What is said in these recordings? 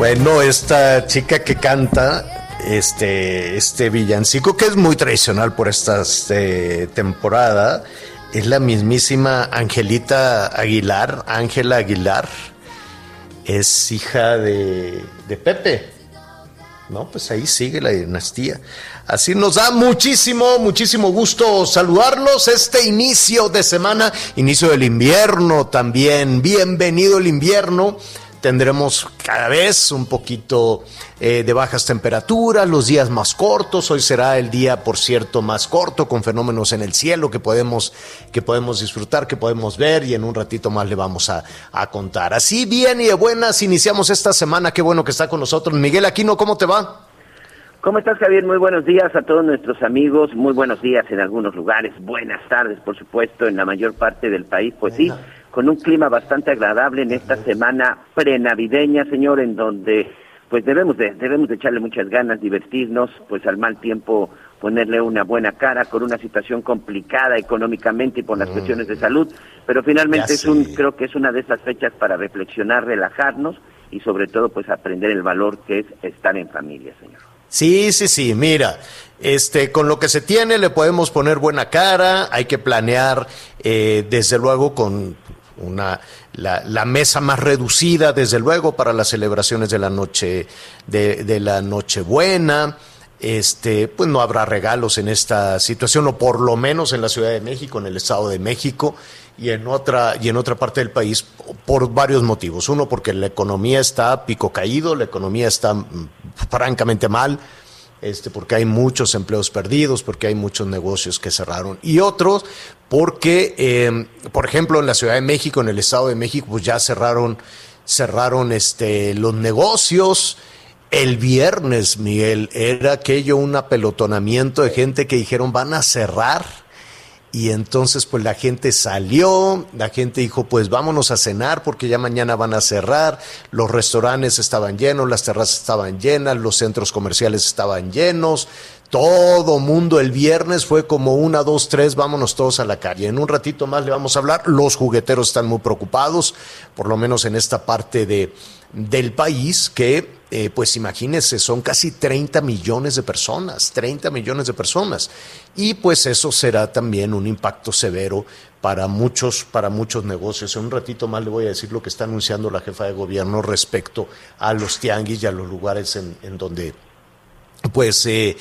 Bueno, esta chica que canta este, este villancico, que es muy tradicional por esta este, temporada, es la mismísima Angelita Aguilar, Ángela Aguilar. Es hija de Pepe. No, pues ahí sigue la dinastía. Así nos da muchísimo, muchísimo gusto saludarlos este inicio de semana, inicio del invierno también. Bienvenido el invierno. Tendremos cada vez un poquito eh, de bajas temperaturas, los días más cortos. Hoy será el día, por cierto, más corto, con fenómenos en el cielo que podemos, que podemos disfrutar, que podemos ver y en un ratito más le vamos a, a contar. Así bien y de buenas, iniciamos esta semana. Qué bueno que está con nosotros. Miguel Aquino, ¿cómo te va? ¿Cómo estás, Javier? Muy buenos días a todos nuestros amigos. Muy buenos días en algunos lugares. Buenas tardes, por supuesto, en la mayor parte del país. Pues sí, con un clima bastante agradable en esta semana prenavideña, señor, en donde pues debemos de debemos de echarle muchas ganas, divertirnos, pues al mal tiempo ponerle una buena cara con una situación complicada económicamente y por las cuestiones de salud, pero finalmente Ya es un creo que es una de esas fechas para reflexionar, relajarnos y sobre todo pues aprender el valor que es estar en familia, señor. Sí, sí, sí, mira, este, con lo que se tiene le podemos poner buena cara, hay que planear, eh, desde luego, con una, la, la mesa más reducida, desde luego, para las celebraciones de la noche, de, de la Nochebuena. Este, pues no habrá regalos en esta situación, o por lo menos en la Ciudad de México, en el Estado de México, y en otra, y en otra parte del país, por varios motivos. Uno, porque la economía está pico caído, la economía está mm, francamente mal, este, porque hay muchos empleos perdidos, porque hay muchos negocios que cerraron. Y otros, porque, eh, por ejemplo, en la Ciudad de México, en el Estado de México, pues ya cerraron, cerraron este, los negocios. El viernes, Miguel, era aquello un apelotonamiento de gente que dijeron van a cerrar. Y entonces pues la gente salió, la gente dijo pues vámonos a cenar porque ya mañana van a cerrar, los restaurantes estaban llenos, las terrazas estaban llenas, los centros comerciales estaban llenos, todo mundo el viernes fue como una, dos, tres, vámonos todos a la calle. En un ratito más le vamos a hablar, los jugueteros están muy preocupados, por lo menos en esta parte de, del país que eh, pues imagínense, son casi 30 millones de personas, 30 millones de personas. Y pues eso será también un impacto severo para muchos, para muchos negocios. En un ratito más le voy a decir lo que está anunciando la jefa de gobierno respecto a los tianguis y a los lugares en, donde pues, eh,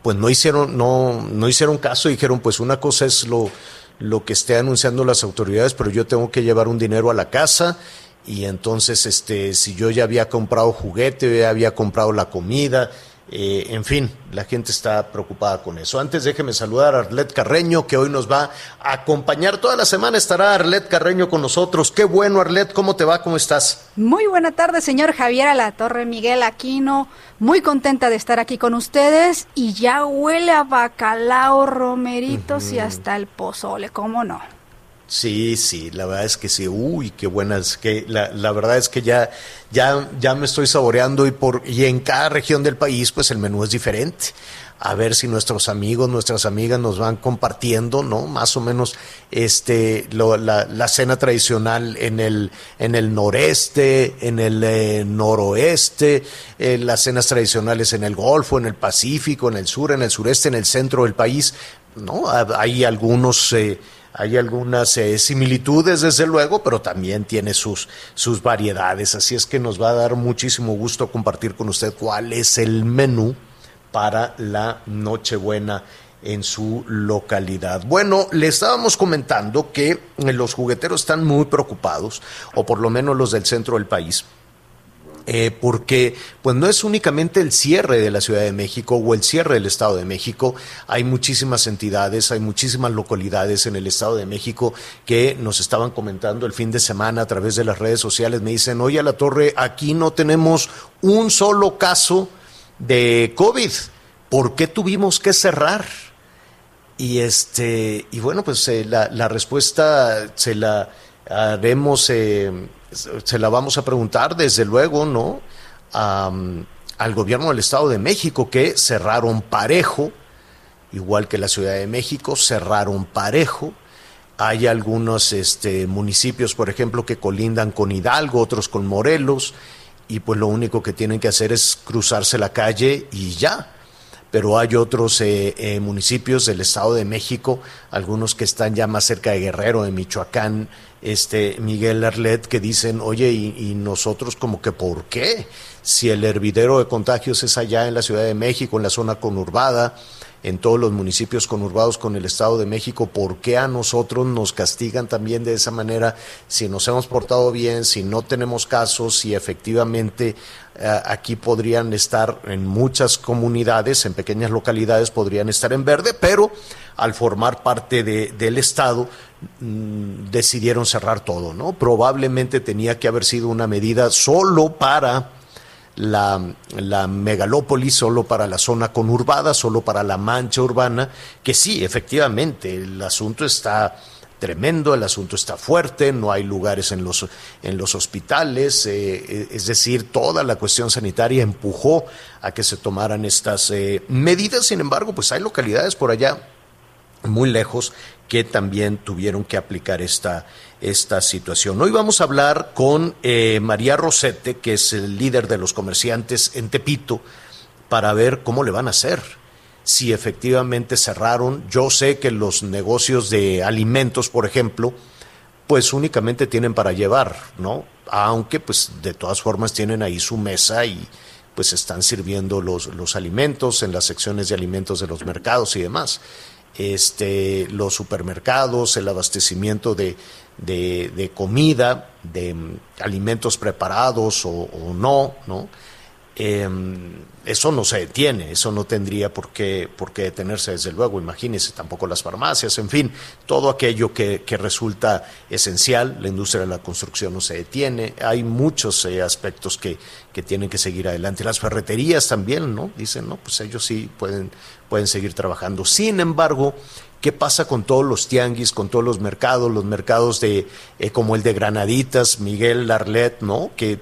pues no hicieron, no, no hicieron caso, dijeron, pues una cosa es lo, lo que esté anunciando las autoridades, pero yo tengo que llevar un dinero a la casa y entonces este si yo ya había comprado juguete, ya había comprado la comida, eh, en fin, la gente está preocupada con eso. Antes déjeme saludar a Arlet Carreño, que hoy nos va a acompañar. Toda la semana estará Arlet Carreño con nosotros. Qué bueno, Arlet, ¿cómo te va? ¿Cómo estás? Muy buena tarde, señor Javier a la Torre Miguel Aquino. Muy contenta de estar aquí con ustedes y ya huele a bacalao, romeritos y hasta el pozole, ¿cómo no? Sí, sí, la verdad es que sí. Uy, qué buenas. Que la, la verdad es que ya, ya, ya me estoy saboreando y por y en cada región del país, pues el menú es diferente. A ver si nuestros amigos, nuestras amigas nos van compartiendo, ¿no? Más o menos, este, lo- la, la cena tradicional en el, en el noreste, en el eh, noroeste, eh, las cenas tradicionales en el Golfo, en el Pacífico, en el sur, en el sureste, en el centro del país, ¿no? Ha- Hay algunos. eh, hay algunas eh, similitudes, desde luego, pero también tiene sus, sus variedades. Así es que nos va a dar muchísimo gusto compartir con usted cuál es el menú para la Nochebuena en su localidad. Bueno, le estábamos comentando que los jugueteros están muy preocupados, o por lo menos los del centro del país, eh, porque pues no es únicamente el cierre de la Ciudad de México o el cierre del Estado de México, hay muchísimas entidades, hay muchísimas localidades en el Estado de México que nos estaban comentando el fin de semana a través de las redes sociales, me dicen, oye a la torre, aquí no tenemos un solo caso de COVID, ¿por qué tuvimos que cerrar? Y este, y bueno, pues eh, la, la respuesta se la haremos, eh, se la vamos a preguntar desde luego, ¿no? Al gobierno del Estado de México que cerraron parejo, igual que la Ciudad de México, cerraron parejo. Hay algunos este, municipios, por ejemplo, que colindan con Hidalgo, otros con Morelos, y pues lo único que tienen que hacer es cruzarse la calle y ya pero hay otros eh, eh, municipios del Estado de México, algunos que están ya más cerca de Guerrero, de Michoacán, este Miguel Arlet, que dicen, oye, y, y nosotros como que por qué? Si el hervidero de contagios es allá en la Ciudad de México, en la zona conurbada, en todos los municipios conurbados con el Estado de México, ¿por qué a nosotros nos castigan también de esa manera si nos hemos portado bien, si no tenemos casos, si efectivamente eh, aquí podrían estar en muchas comunidades, en pequeñas localidades podrían estar en verde, pero al formar parte de- del Estado mm, decidieron cerrar todo, ¿no? Probablemente tenía que haber sido una medida solo para la, la megalópolis, solo para la zona conurbada, solo para la mancha urbana, que sí, efectivamente, el asunto está tremendo, el asunto está fuerte, no hay lugares en los, en los hospitales, eh, es decir, toda la cuestión sanitaria empujó a que se tomaran estas eh, medidas, sin embargo, pues hay localidades por allá muy lejos que también tuvieron que aplicar esta, esta situación. Hoy vamos a hablar con eh, María Rosete, que es el líder de los comerciantes en Tepito, para ver cómo le van a hacer. Si efectivamente cerraron, yo sé que los negocios de alimentos, por ejemplo, pues únicamente tienen para llevar, ¿no? Aunque pues de todas formas tienen ahí su mesa y pues están sirviendo los, los alimentos en las secciones de alimentos de los mercados y demás. Este, los supermercados, el abastecimiento de, de, de comida, de mm, alimentos preparados o, o no, ¿no? Eh, eso no se detiene, eso no tendría por qué, por qué detenerse, desde luego, imagínense, tampoco las farmacias, en fin, todo aquello que, que resulta esencial, la industria de la construcción no se detiene, hay muchos eh, aspectos que, que tienen que seguir adelante, las ferreterías también, ¿no? Dicen, no, pues ellos sí pueden, pueden seguir trabajando. Sin embargo, ¿Qué pasa con todos los tianguis, con todos los mercados, los mercados de eh, como el de Granaditas, Miguel Larlet, ¿no? Que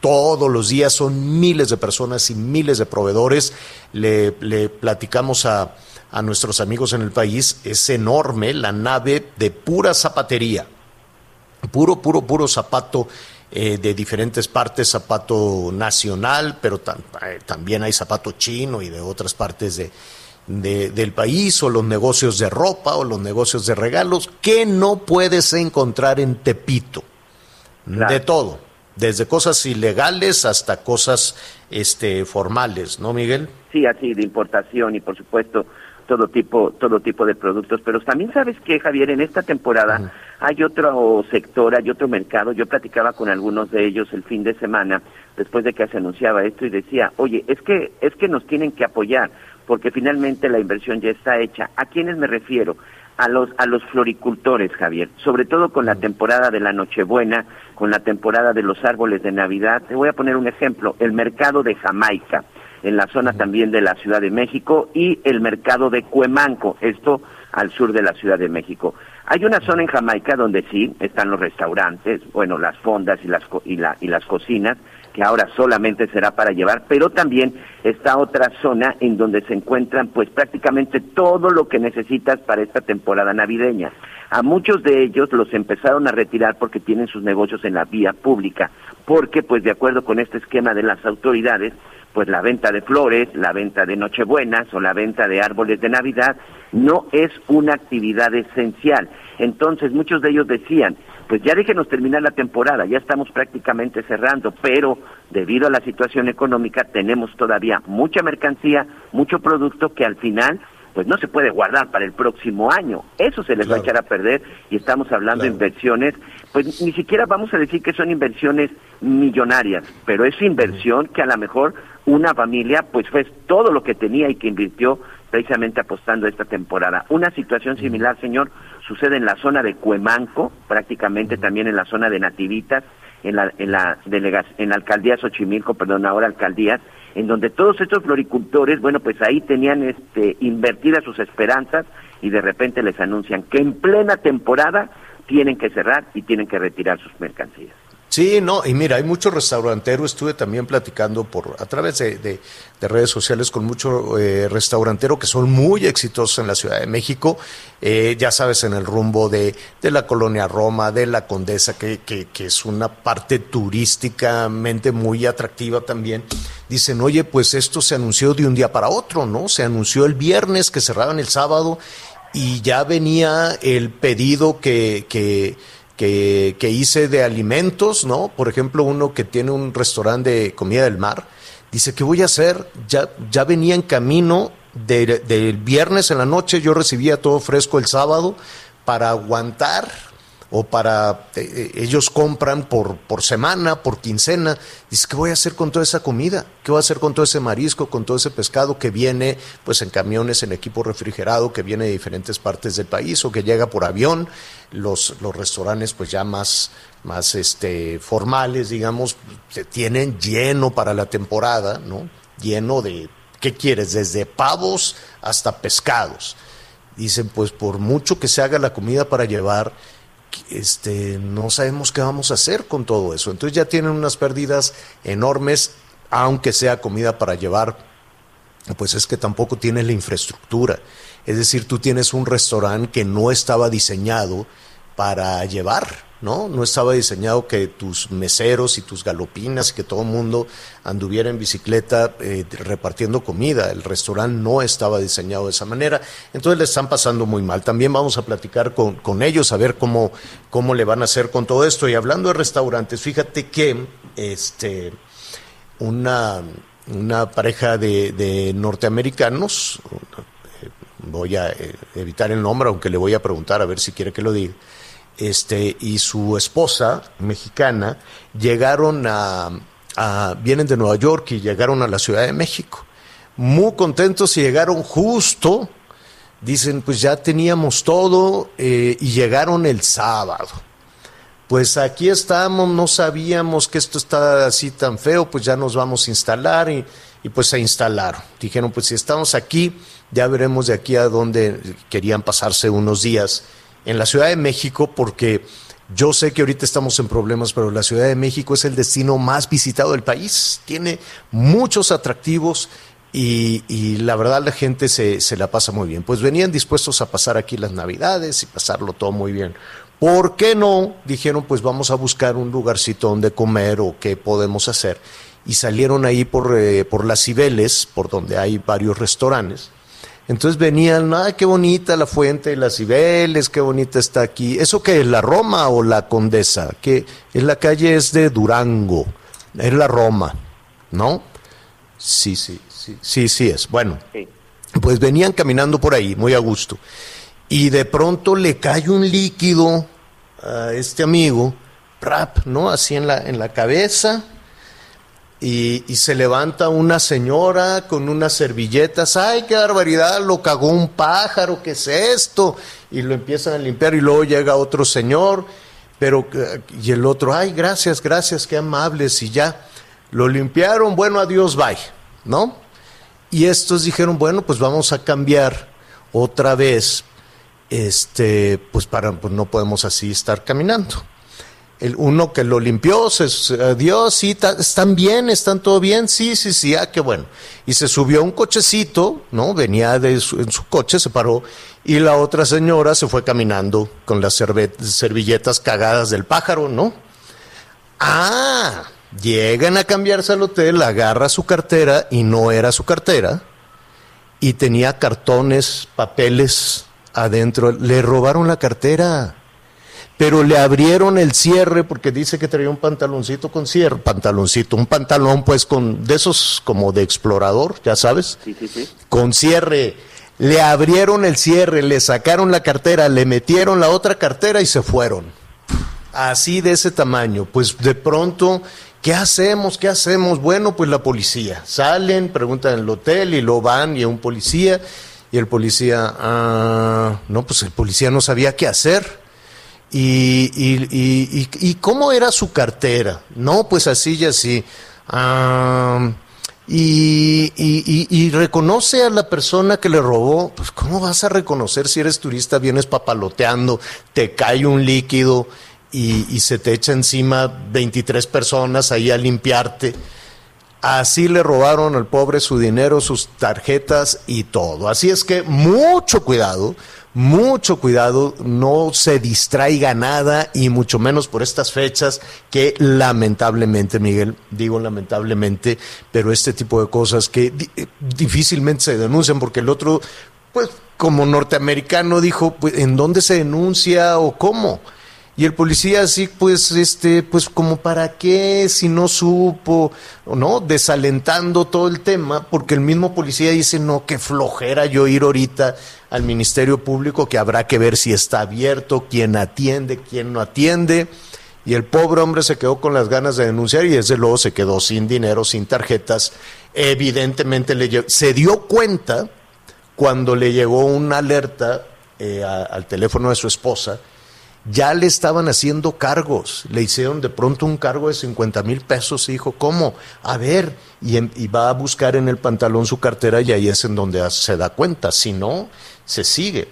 todos los días son miles de personas y miles de proveedores. Le, platicamos a, nuestros amigos en el país, es enorme la nave de pura zapatería, puro, puro, puro zapato eh, de diferentes partes, zapato nacional, pero eh, también hay zapato chino y de otras partes de, de- del país, o los negocios de ropa, o los negocios de regalos, que no puedes encontrar en Tepito. Claro. De todo, desde cosas ilegales hasta cosas este, formales, ¿no, Miguel? Sí, así de importación y por supuesto todo tipo todo tipo de productos, pero también sabes que Javier en esta temporada hay otro sector, hay otro mercado. Yo platicaba con algunos de ellos el fin de semana después de que se anunciaba esto y decía, "Oye, es que es que nos tienen que apoyar porque finalmente la inversión ya está hecha." ¿A quiénes me refiero? a los a los floricultores, Javier, sobre todo con la temporada de la Nochebuena, con la temporada de los árboles de Navidad. Te voy a poner un ejemplo, el mercado de Jamaica, en la zona también de la Ciudad de México y el mercado de Cuemanco, esto al sur de la Ciudad de México. Hay una zona en Jamaica donde sí están los restaurantes, bueno, las fondas y las, y, la, y las cocinas, que ahora solamente será para llevar, pero también está otra zona en donde se encuentran pues prácticamente todo lo que necesitas para esta temporada navideña. A muchos de ellos los empezaron a retirar porque tienen sus negocios en la vía pública, porque pues de acuerdo con este esquema de las autoridades, pues la venta de flores, la venta de nochebuenas o la venta de árboles de Navidad no es una actividad esencial. Entonces muchos de ellos decían, pues ya déjenos terminar la temporada, ya estamos prácticamente cerrando, pero debido a la situación económica tenemos todavía mucha mercancía, mucho producto que al final pues no se puede guardar para el próximo año. Eso se les va a echar a perder y estamos hablando de inversiones, pues ni siquiera vamos a decir que son inversiones millonarias, pero es inversión que a lo mejor una familia pues fue todo lo que tenía y que invirtió precisamente apostando esta temporada. Una situación similar, señor, sucede en la zona de Cuemanco, prácticamente también en la zona de Nativitas, en la, en la, delega- en la alcaldía Xochimilco, perdón, ahora alcaldías, en donde todos estos floricultores, bueno, pues ahí tenían este, invertidas sus esperanzas y de repente les anuncian que en plena temporada tienen que cerrar y tienen que retirar sus mercancías. Sí, no, y mira, hay muchos restauranteros, estuve también platicando por a través de, de- de redes sociales con muchos eh, restauranteros que son muy exitosos en la Ciudad de México, eh, ya sabes, en el rumbo de, de la colonia Roma, de la Condesa, que, que, que es una parte turísticamente muy atractiva también. Dicen, oye, pues esto se anunció de un día para otro, ¿no? Se anunció el viernes que cerraban el sábado y ya venía el pedido que, que, que, que hice de alimentos, ¿no? Por ejemplo, uno que tiene un restaurante de comida del mar, dice, ¿qué voy a hacer? Ya, ya venía en camino de- del viernes en la noche, yo recibía todo fresco el sábado para aguantar o para eh, eh, ellos compran por, por semana, por quincena. Dice, ¿qué voy a hacer con toda esa comida? ¿Qué voy a hacer con todo ese marisco, con todo ese pescado que viene pues en camiones, en equipo refrigerado, que viene de diferentes partes del país o que llega por avión? Los, los restaurantes pues ya más, más este, formales, digamos, se tienen lleno para la temporada, ¿no? Lleno de, ¿qué quieres? Desde pavos hasta pescados. Dicen, pues por mucho que se haga la comida para llevar, este, no sabemos qué vamos a hacer con todo eso. Entonces ya tienen unas pérdidas enormes, aunque sea comida para llevar, pues es que tampoco tiene la infraestructura. Es decir, tú tienes un restaurante que no estaba diseñado para llevar, ¿no? No estaba diseñado que tus meseros y tus galopinas y que todo el mundo anduviera en bicicleta eh, repartiendo comida. El restaurante no estaba diseñado de esa manera. Entonces le están pasando muy mal. También vamos a platicar con, con ellos a ver cómo, cómo le van a hacer con todo esto. Y hablando de restaurantes, fíjate que este una, una pareja de, de norteamericanos, eh, voy a eh, evitar el nombre, aunque le voy a preguntar a ver si quiere que lo diga, este, y su esposa mexicana llegaron a, vienen de Nueva York y llegaron a la Ciudad de México. Muy contentos y llegaron justo, dicen, pues ya teníamos todo eh, y llegaron el sábado pues aquí estamos, no sabíamos que esto está así tan feo, pues ya nos vamos a instalar y, y pues se instalaron. Dijeron, pues si estamos aquí, ya veremos de aquí a dónde querían pasarse unos días en la Ciudad de México, porque yo sé que ahorita estamos en problemas, pero la Ciudad de México es el destino más visitado del país, tiene muchos atractivos. Y, la verdad la gente se, se la pasa muy bien. Pues venían dispuestos a pasar aquí las navidades y pasarlo todo muy bien. ¿Por qué no? Dijeron, pues vamos a buscar un lugarcito donde comer o qué podemos hacer. Y salieron ahí por, eh, por las Cibeles, por donde hay varios restaurantes. Entonces venían, ah, qué bonita la fuente de las Cibeles, qué bonita está aquí. ¿Eso qué es, la Roma o la Condesa? Que en la calle es de Durango, es la Roma, ¿no? Sí, sí, sí, sí, sí es. Bueno, Sí. pues venían caminando por ahí, muy a gusto. Y de pronto le cae un líquido a este amigo, rap, ¿no? Así en la, en la cabeza. Y, se levanta una señora con unas servilletas. ¡Ay, qué barbaridad! Lo cagó un pájaro, ¿qué es esto? Y lo empiezan a limpiar y luego llega otro señor. Pero, y el otro, ay, gracias, gracias, qué amables. Y ya, lo limpiaron, bueno, adiós, bye, ¿no? Y estos dijeron, bueno, pues vamos a cambiar otra vez este, pues para, pues no podemos así estar caminando. El uno que lo limpió, se, se dio, sí, están bien, están todo bien, sí, sí, sí, ah, qué bueno. Y se subió a un cochecito, ¿no? Venía de en su coche, se paró, y la otra señora se fue caminando con las servilletas cagadas del pájaro, ¿no? Ah, llegan a cambiarse al hotel, agarra su cartera y no era su cartera y tenía cartones, papeles adentro. Le robaron la cartera, pero le abrieron el cierre porque dice que traía un pantaloncito con cierre, pantaloncito, un pantalón pues con de esos como de explorador, ya sabes, Sí, sí, sí. con cierre. Le abrieron el cierre, le sacaron la cartera, le metieron la otra cartera y se fueron así de ese tamaño, pues de pronto, ¿qué hacemos? ¿Qué hacemos? Bueno, pues la policía. Salen, preguntan en el hotel y lo van y a un policía. Y el policía, ah, no, pues el policía no sabía qué hacer. Y, y, y, y- cómo era su cartera? No, pues así y así. Ah, y, y- y- y reconoce a la persona que le robó. Pues, ¿cómo vas a reconocer si eres turista, vienes papaloteando, te cae un líquido y, y se te echa encima 23 personas ahí a limpiarte? Así le robaron al pobre su dinero, sus tarjetas y todo. Así es que mucho cuidado, mucho cuidado, no se distraiga nada y mucho menos por estas fechas que lamentablemente, Miguel, digo lamentablemente, pero este tipo de cosas que eh, difícilmente se denuncian porque el otro, pues como norteamericano dijo, pues, ¿en dónde se denuncia o cómo? Y el policía así, pues, este, pues como para qué si no supo, no, desalentando todo el tema, porque el mismo policía dice, no, qué flojera yo ir ahorita al Ministerio Público, que habrá que ver si está abierto, quién atiende, quién no atiende. Y el pobre hombre se quedó con las ganas de denunciar y desde luego se quedó sin dinero, sin tarjetas. Evidentemente le se dio cuenta cuando le llegó una alerta eh, al teléfono de su esposa, ya le estaban haciendo cargos, le hicieron de pronto un cargo de 50 mil pesos y dijo, ¿cómo? A ver, y, em- y va a buscar en el pantalón su cartera y ahí es en donde se da cuenta, si no, se sigue.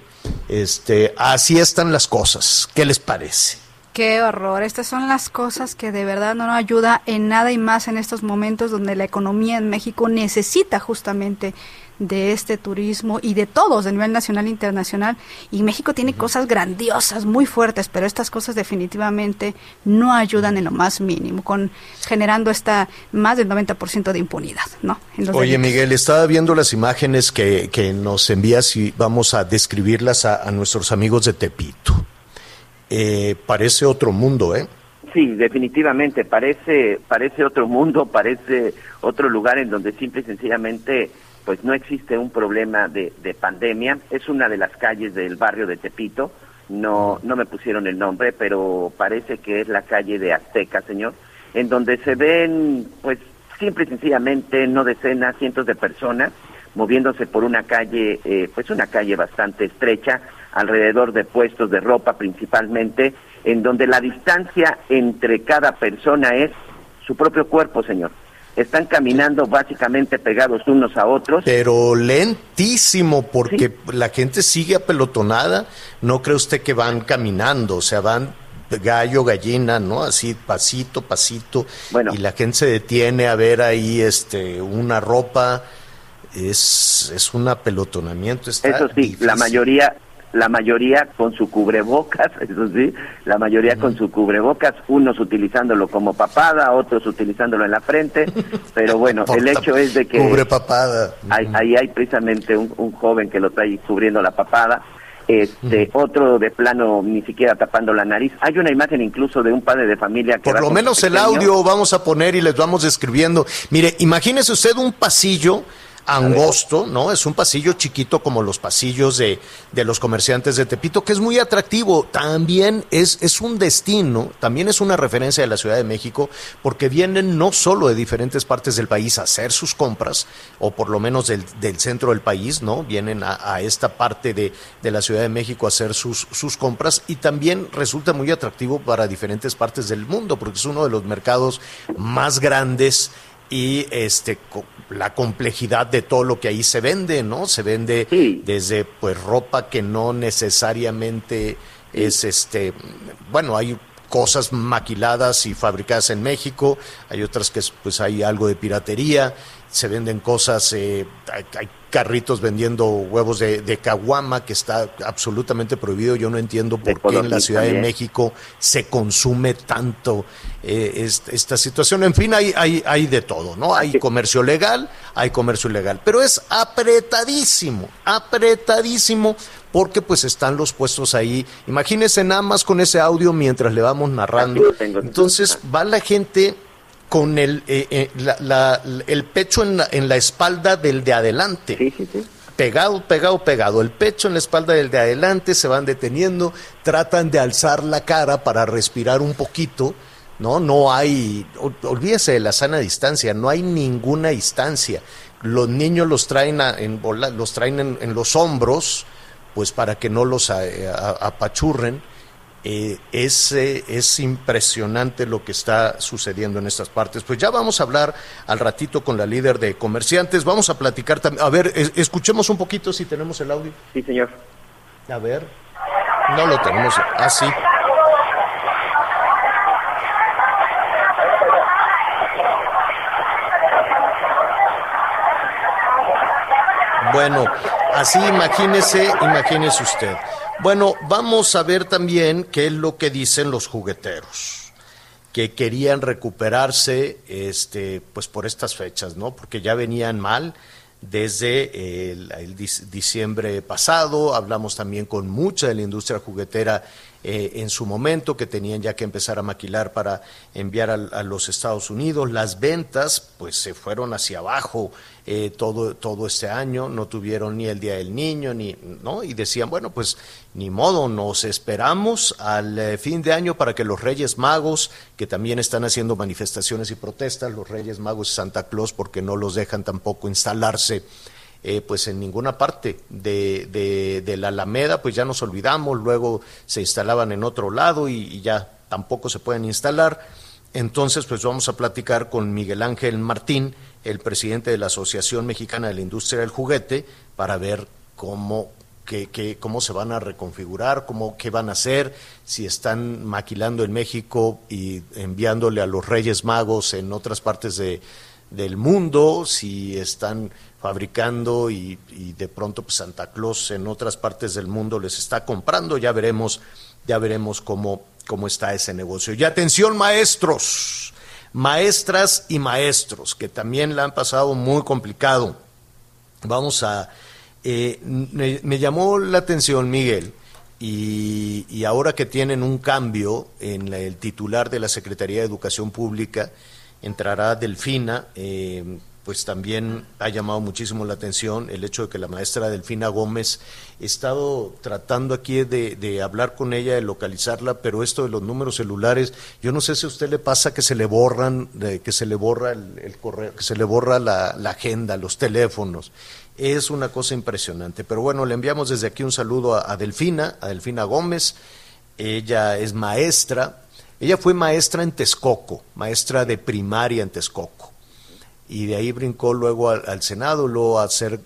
Este, así están las cosas, ¿qué les parece? Qué horror. Estas son las cosas que de verdad no nos ayuda en nada y más en estos momentos donde la economía en México necesita justamente de este turismo y de todos a nivel nacional e internacional. Y México tiene cosas grandiosas, muy fuertes, pero estas cosas definitivamente no ayudan en lo más mínimo, con generando esta más del 90% de impunidad, ¿no? En los Oye, delitos. Miguel, estaba viendo las imágenes que, que nos envías y vamos a describirlas a, a nuestros amigos de Tepito. Eh, parece otro mundo, ¿eh? Sí, definitivamente, parece, parece otro mundo, parece otro lugar en donde simple y sencillamente pues no existe un problema de, de pandemia. Es una de las calles del barrio de Tepito, no, no me pusieron el nombre, pero parece que es la calle de Azteca, señor, en donde se ven pues simple y sencillamente no decenas, cientos de personas moviéndose por una calle, eh, pues una calle bastante estrecha, alrededor de puestos de ropa principalmente, en donde la distancia entre cada persona es su propio cuerpo, señor. Están caminando básicamente pegados unos a otros. Pero lentísimo, porque la gente sigue apelotonada. No cree usted que van caminando, o sea, van gallo, gallina, ¿no? Así, pasito, pasito. Bueno. Y la gente se detiene a ver ahí este, una ropa. Es, es un apelotonamiento. Está Eso sí, la mayoría, la mayoría con su cubrebocas, eso sí, la mayoría con su cubrebocas, unos utilizándolo como papada, otros utilizándolo en la frente, pero bueno, el hecho es de que Cubre papada. Ahí, ahí hay precisamente un, un joven que lo trae cubriendo la papada, este otro de plano ni siquiera tapando la nariz. Hay una imagen incluso de un padre de familia que Por lo menos el audio vamos a poner y les vamos describiendo. Mire, imagínese usted un pasillo angosto, ¿no? Es un pasillo chiquito como los pasillos de, de los comerciantes de Tepito, que es muy atractivo. También es, es un destino, también es una referencia de la Ciudad de México, porque vienen no solo de diferentes partes del país a hacer sus compras, o por lo menos del, del centro del país, ¿no? Vienen a, a esta parte de, de la Ciudad de México a hacer sus, sus compras y también resulta muy atractivo para diferentes partes del mundo, porque es uno de los mercados más grandes y este co- la complejidad de todo lo que ahí se vende, ¿no? Se vende Sí. desde pues ropa que no necesariamente es este, bueno, hay cosas maquiladas y fabricadas en México, hay otras que es, pues hay algo de piratería, se venden cosas, eh, hay, hay carritos vendiendo huevos de, de caguama que está absolutamente prohibido, yo no entiendo De por qué en la Ciudad de. México se consume tanto eh, est- esta situación. En fin, hay, hay, hay de todo, ¿no? Hay comercio legal, hay comercio ilegal, pero es apretadísimo, apretadísimo, porque pues están los puestos ahí. Imagínense nada más con ese audio mientras le vamos narrando. Entonces va la gente con el, eh, eh, la- la- el pecho en la, en la espalda del de adelante Sí, sí, sí. pegado, pegado, pegado. El pecho en la espalda del de adelante, se van deteniendo, tratan de alzar la cara para respirar un poquito. No, no hay, ol- olvídese de la sana distancia, no hay ninguna distancia. Los niños los traen, a- en, los traen en, en los hombros, pues para que no los a- a- apachurren. Eh, es, eh, es impresionante lo que está sucediendo en estas partes. Pues ya vamos a hablar al ratito con la líder de comerciantes. Vamos a platicar también. A ver, es- escuchemos un poquito si tenemos el audio. Sí, señor. A ver. No lo tenemos. Ah, sí. Bueno, así imagínese, imagínese usted. Bueno, vamos a ver también qué es lo que dicen los jugueteros que querían recuperarse este pues por estas fechas, ¿no? Porque ya venían mal desde el, el dic- diciembre pasado, hablamos también con mucha de la industria juguetera eh, en su momento, que tenían ya que empezar a maquilar para enviar al- a, los Estados Unidos. Las ventas pues se fueron hacia abajo eh, todo, todo este año, no tuvieron ni el Día del Niño, ni, ¿no? Y decían, bueno, pues ni modo, nos esperamos al eh, fin de año para que los Reyes Magos, que también están haciendo manifestaciones y protestas, los Reyes Magos y Santa Claus, porque no los dejan tampoco instalarse eh, pues en ninguna parte de, de, la Alameda, pues ya nos olvidamos, luego se instalaban en otro lado y, y ya tampoco se pueden instalar. Entonces, pues vamos a platicar con Miguel Ángel Martín, el presidente de la Asociación Mexicana de la Industria del Juguete, para ver cómo, que, que- cómo se van a reconfigurar, cómo, qué van a hacer, si están maquilando en México y enviándole a los Reyes Magos en otras partes de, del mundo, si están fabricando y, y de pronto pues, Santa Claus en otras partes del mundo les está comprando, ya veremos, ya veremos cómo, cómo está ese negocio. Y atención maestros, maestras y maestros, que también la han pasado muy complicado. Vamos a... eh, me, llamó la atención, Miguel, y, y ahora que tienen un cambio en el titular de la Secretaría de Educación Pública, entrará Delfina, eh, pues también ha llamado muchísimo la atención el hecho de que la maestra Delfina Gómez, he estado tratando aquí de, hablar con ella, de localizarla, pero esto de los números celulares, yo no sé si a usted le pasa que se le borran, que se le borra el, correo, que se le borra la, la agenda, los teléfonos. Es una cosa impresionante. Pero bueno, le enviamos desde aquí un saludo a, a Delfina, a Delfina Gómez. Ella es maestra. Ella fue maestra en Texcoco, maestra de primaria en Texcoco. Y de ahí brincó luego al, Senado, luego a ser,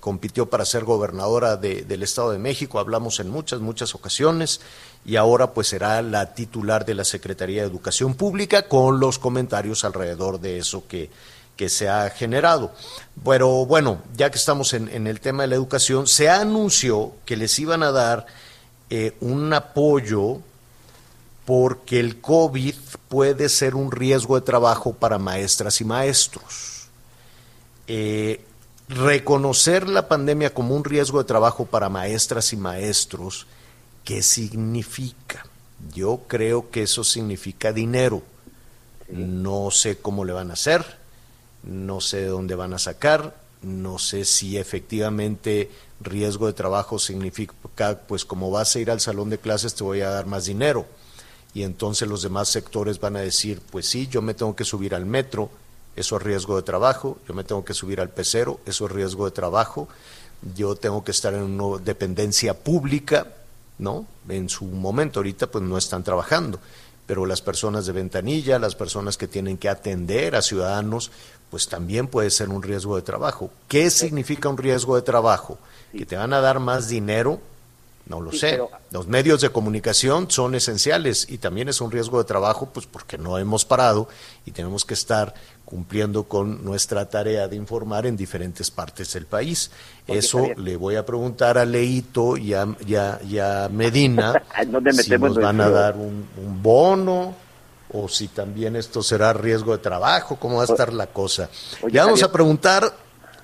compitió para ser gobernadora de- del Estado de México. Hablamos en muchas, muchas ocasiones. Y ahora pues será la titular de la Secretaría de Educación Pública con los comentarios alrededor de eso que, que se ha generado. Pero bueno, ya que estamos en, en el tema de la educación, se anunció que les iban a dar eh, un apoyo porque el COVID puede ser un riesgo de trabajo para maestras y maestros. Eh, reconocer la pandemia como un riesgo de trabajo para maestras y maestros, ¿qué significa? Yo creo que eso significa dinero. No sé cómo le van a hacer, no sé de dónde van a sacar, no sé si efectivamente riesgo de trabajo significa, pues como vas a ir al salón de clases te voy a dar más dinero. Y entonces los demás sectores van a decir, pues sí, yo me tengo que subir al metro, eso es riesgo de trabajo, yo me tengo que subir al pecero, eso es riesgo de trabajo, yo tengo que estar en una dependencia pública, ¿no? En su momento, ahorita pues no están trabajando, pero las personas de ventanilla, las personas que tienen que atender a ciudadanos, pues también puede ser un riesgo de trabajo. ¿Qué significa un riesgo de trabajo? ¿Que te van a dar más dinero? No lo Sí, sé. pero- Los medios de comunicación son esenciales y también es un riesgo de trabajo, pues porque no hemos parado y tenemos que estar cumpliendo con nuestra tarea de informar en diferentes partes del país. Eso Javier. le voy a preguntar a Leito y a, y a- y a Medina ¿Dónde si nos van a dar un, un bono o si también esto será riesgo de trabajo, cómo va a estar la cosa. Oye, ya vamos Javier. a preguntar,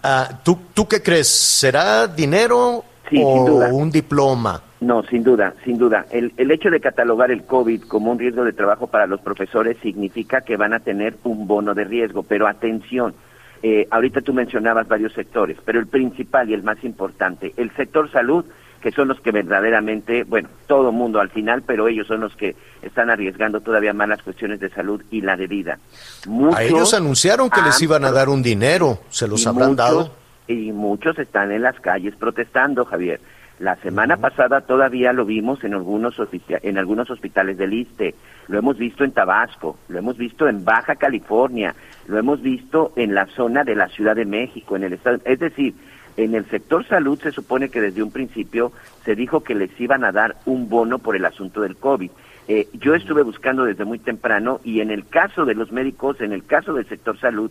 a, ¿tú, ¿tú qué crees? ¿Será dinero Sí, sin o duda. un diploma? No, sin duda, sin duda. El, el hecho de catalogar el COVID como un riesgo de trabajo para los profesores significa que van a tener un bono de riesgo, pero atención, eh, ahorita tú mencionabas varios sectores, pero el principal y el más importante, el sector salud, que son los que verdaderamente, bueno, todo mundo al final, pero ellos son los que están arriesgando todavía más las cuestiones de salud y la de vida. Muchos a ellos anunciaron que les iban a dar un dinero, ¿se los habrán muchos- dado? Y muchos están en las calles protestando, Javier. La semana pasada todavía lo vimos en algunos, en algunos hospitales del ISTE, lo hemos visto en Tabasco, lo hemos visto en Baja California, lo hemos visto en la zona de la Ciudad de México, en el estado. Es decir, en el sector salud se supone que desde un principio se dijo que les iban a dar un bono por el asunto del COVID. Eh, yo estuve buscando desde muy temprano y en el caso de los médicos, en el caso del sector salud,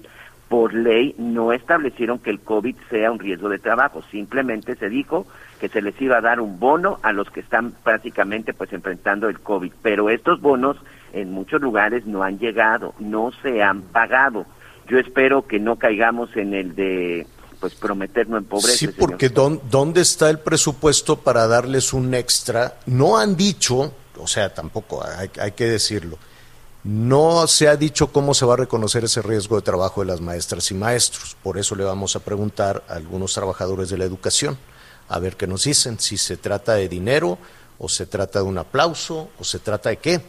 por ley no establecieron que el COVID sea un riesgo de trabajo, simplemente se dijo que se les iba a dar un bono a los que están prácticamente pues enfrentando el COVID, pero estos bonos en muchos lugares no han llegado, no se han pagado. Yo espero que no caigamos en el de pues prometer no empobrece. Sí, porque don- ¿dónde está el presupuesto para darles un extra? No han dicho, o sea, tampoco hay, hay que decirlo, no se ha dicho cómo se va a reconocer ese riesgo de trabajo de las maestras y maestros. Por eso le vamos a preguntar a algunos trabajadores de la educación, a ver qué nos dicen, si se trata de dinero o se trata de un aplauso o se trata de qué.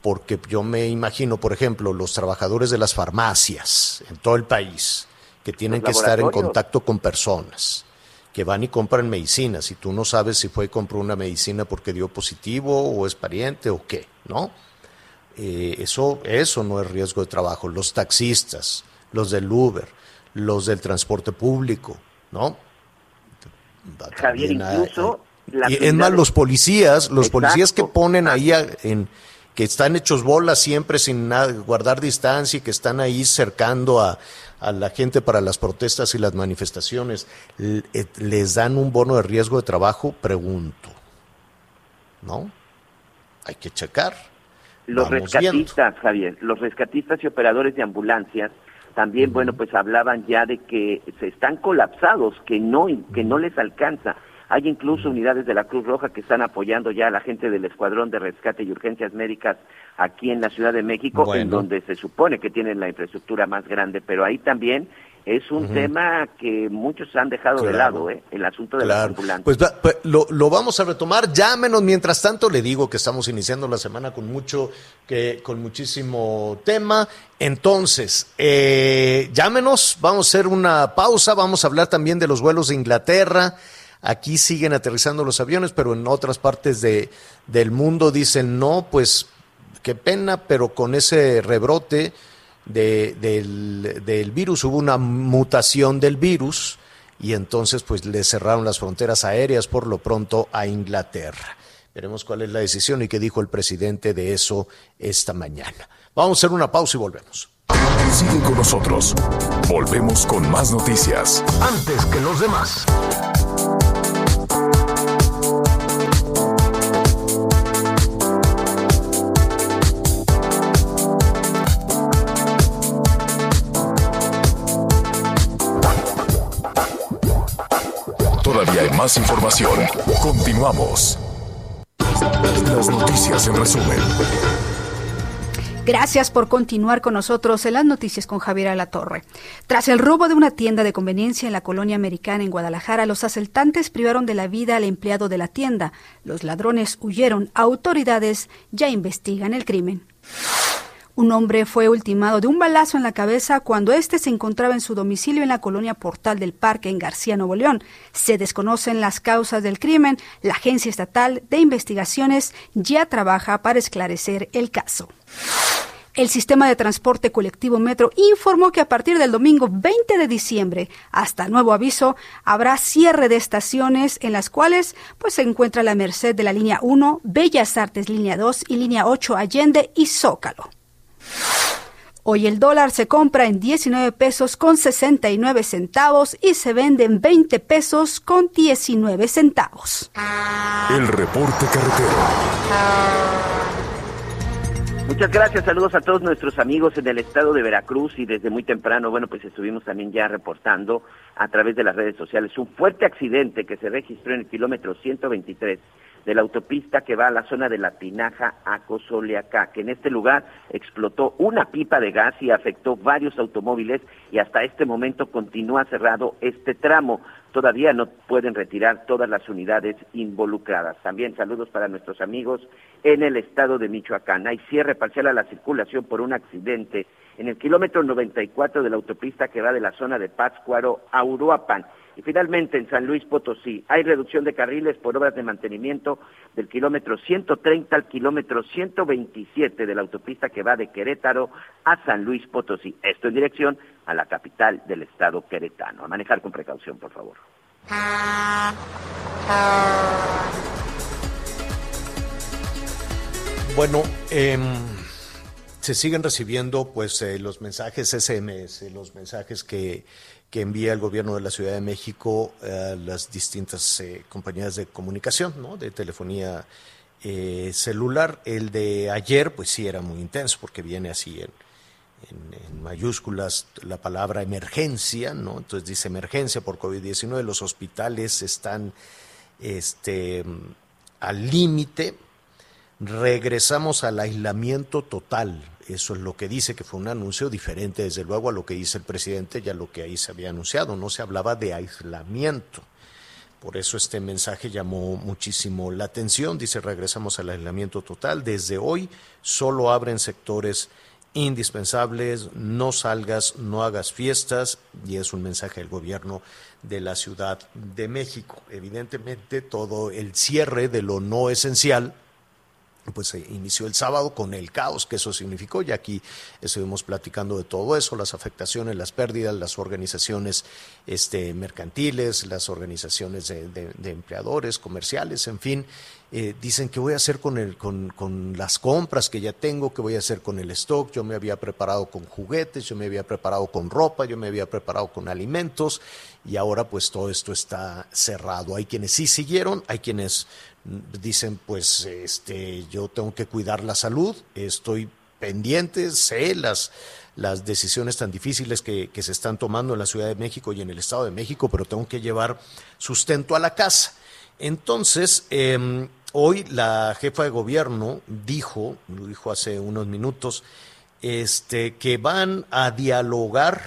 Porque yo me imagino, por ejemplo, los trabajadores de las farmacias en todo el país, que tienen que estar en contacto con personas, que van y compran medicinas y tú no sabes si fue y compró una medicina porque dio positivo o es pariente o qué, ¿no? Eh, eso, eso no es riesgo de trabajo. Los taxistas, los del Uber, los del transporte público, ¿no? Javier, hay- incluso y es más, los policías, los Exacto. policías que ponen ahí a- en que están hechos bolas siempre sin nada, guardar distancia y que están ahí cercando a, a la gente para las protestas y las manifestaciones, eh, ¿les dan un bono de riesgo de trabajo? Pregunto. ¿No? Hay que checar. Los Vamos rescatistas, Javier, los rescatistas y operadores de ambulancias también, bueno, pues hablaban ya de que se están colapsados, que no que no les alcanza. Hay incluso unidades de la Cruz Roja que están apoyando ya a la gente del Escuadrón de Rescate y Urgencias Médicas aquí en la Ciudad de México, en donde se supone que tienen la infraestructura más grande, pero ahí también es un tema que muchos han dejado de lado, ¿eh? el asunto de Claro. ambulancias. Pues pues, lo, lo vamos a retomar. Llámenos. Mientras tanto, le digo que estamos iniciando la semana con mucho, que, con muchísimo tema. Entonces, eh, llámenos. Vamos a hacer una pausa. Vamos a hablar también de los vuelos de Inglaterra. Aquí siguen aterrizando los aviones, pero en otras partes de, del mundo dicen no, pues qué pena, pero con ese rebrote de- del, del virus hubo una mutación del virus y entonces pues le cerraron las fronteras aéreas por lo pronto a Inglaterra. Veremos cuál es la decisión y qué dijo el presidente de eso esta mañana. Vamos a hacer una pausa y volvemos. Sigue con nosotros. Volvemos con más noticias. Antes que los demás. Todavía hay más información. Continuamos. Las noticias en resumen. Gracias por continuar con nosotros en las noticias con Javier Alatorre. Tras el robo de una tienda de conveniencia en la colonia americana en Guadalajara, los asaltantes privaron de la vida al empleado de la tienda. Los ladrones huyeron. Autoridades ya investigan el crimen. Un hombre fue ultimado de un balazo en la cabeza cuando éste se encontraba en su domicilio en la colonia Portal del Parque en García, Nuevo León. Se desconocen las causas del crimen. La Agencia Estatal de Investigaciones ya trabaja para esclarecer el caso. El sistema de transporte colectivo Metro informó que a partir del domingo 20 de diciembre hasta nuevo aviso habrá cierre de estaciones en las cuales pues se encuentra la Merced de la línea 1, Bellas Artes línea 2 y línea 8 Allende y Zócalo. Hoy el dólar se compra en 19 pesos con 69 centavos y se vende en 20 pesos con 19 centavos. El reporte carretero. Muchas gracias, saludos a todos nuestros amigos en el estado de Veracruz y desde muy temprano, bueno, pues estuvimos también ya reportando a través de las redes sociales un fuerte accidente que se registró en el kilómetro 123 de la autopista que va a la zona de La Tinaja a Cozoleacá, que en este lugar explotó una pipa de gas y afectó varios automóviles y hasta este momento continúa cerrado este tramo. Todavía no pueden retirar todas las unidades involucradas. También saludos para nuestros amigos en el estado de Michoacán. Hay cierre parcial a la circulación por un accidente en el kilómetro 94 de la autopista que va de la zona de Pátzcuaro a Uruapan. Y finalmente en San Luis Potosí hay reducción de carriles por obras de mantenimiento del kilómetro 130 al kilómetro 127 de la autopista que va de Querétaro a San Luis Potosí. Esto en dirección a la capital del estado queretano. A manejar con precaución, por favor. Bueno, em, se siguen recibiendo pues eh, los mensajes SMS, los mensajes que, que envía el gobierno de la Ciudad de México a las distintas eh, compañías de comunicación, ¿no? de telefonía eh, celular. El de ayer pues sí era muy intenso porque viene así en, en, mayúsculas la palabra emergencia, ¿no? entonces dice emergencia por COVID-19, los hospitales están este, al límite regresamos al aislamiento total. Eso es lo que dice, que fue un anuncio diferente, desde luego, a lo que dice el presidente y a lo que ahí se había anunciado. No se hablaba de aislamiento. Por eso este mensaje llamó muchísimo la atención. Dice, regresamos al aislamiento total. Desde hoy solo abren sectores indispensables, no salgas, no hagas fiestas, y es un mensaje del gobierno de la Ciudad de México. Evidentemente, todo el cierre de lo no esencial, pues se inició el sábado con el caos que eso significó y aquí estuvimos platicando de todo eso, las afectaciones, las pérdidas, las organizaciones este, mercantiles, las organizaciones de, empleadores, comerciales, en fin, eh, dicen qué voy a hacer con, el, con, con, las compras que ya tengo, qué voy a hacer con el stock, yo me había preparado con juguetes, yo me había preparado con ropa, yo me había preparado con alimentos y ahora pues todo esto está cerrado. Hay quienes sí siguieron, hay quienes dicen pues este yo tengo que cuidar la salud, estoy pendiente, sé las, las decisiones tan difíciles que, que, se están tomando en la Ciudad de México y en el Estado de México, pero tengo que llevar sustento a la casa. Entonces, eh, hoy la jefa de gobierno dijo, lo dijo hace unos minutos, este, que van a dialogar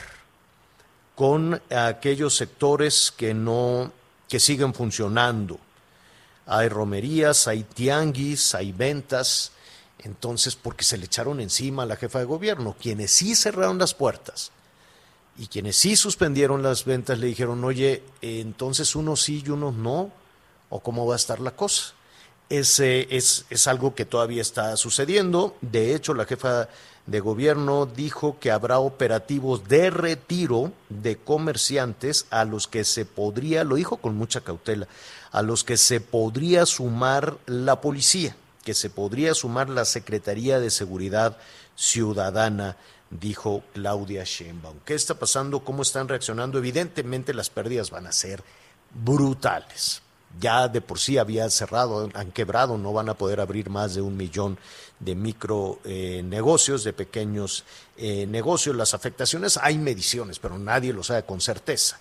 con aquellos sectores que no, que siguen funcionando hay romerías, hay tianguis, hay ventas. Entonces, porque se le echaron encima a la jefa de gobierno, quienes sí cerraron las puertas y quienes sí suspendieron las ventas le dijeron, oye, entonces unos sí y unos no, o cómo va a estar la cosa. Ese es, es algo que todavía está sucediendo. De hecho, la jefa de gobierno dijo que habrá operativos de retiro de comerciantes a los que se podría, lo dijo con mucha cautela, a los que se podría sumar la policía, que se podría sumar la Secretaría de Seguridad Ciudadana, dijo Claudia Sheinbaum. ¿Qué está pasando? ¿Cómo están reaccionando? Evidentemente las pérdidas van a ser brutales. Ya de por sí había cerrado, han quebrado, no van a poder abrir más de un millón de micro eh, de pequeños eh, negocios. Las afectaciones, hay mediciones, pero nadie lo sabe con certeza.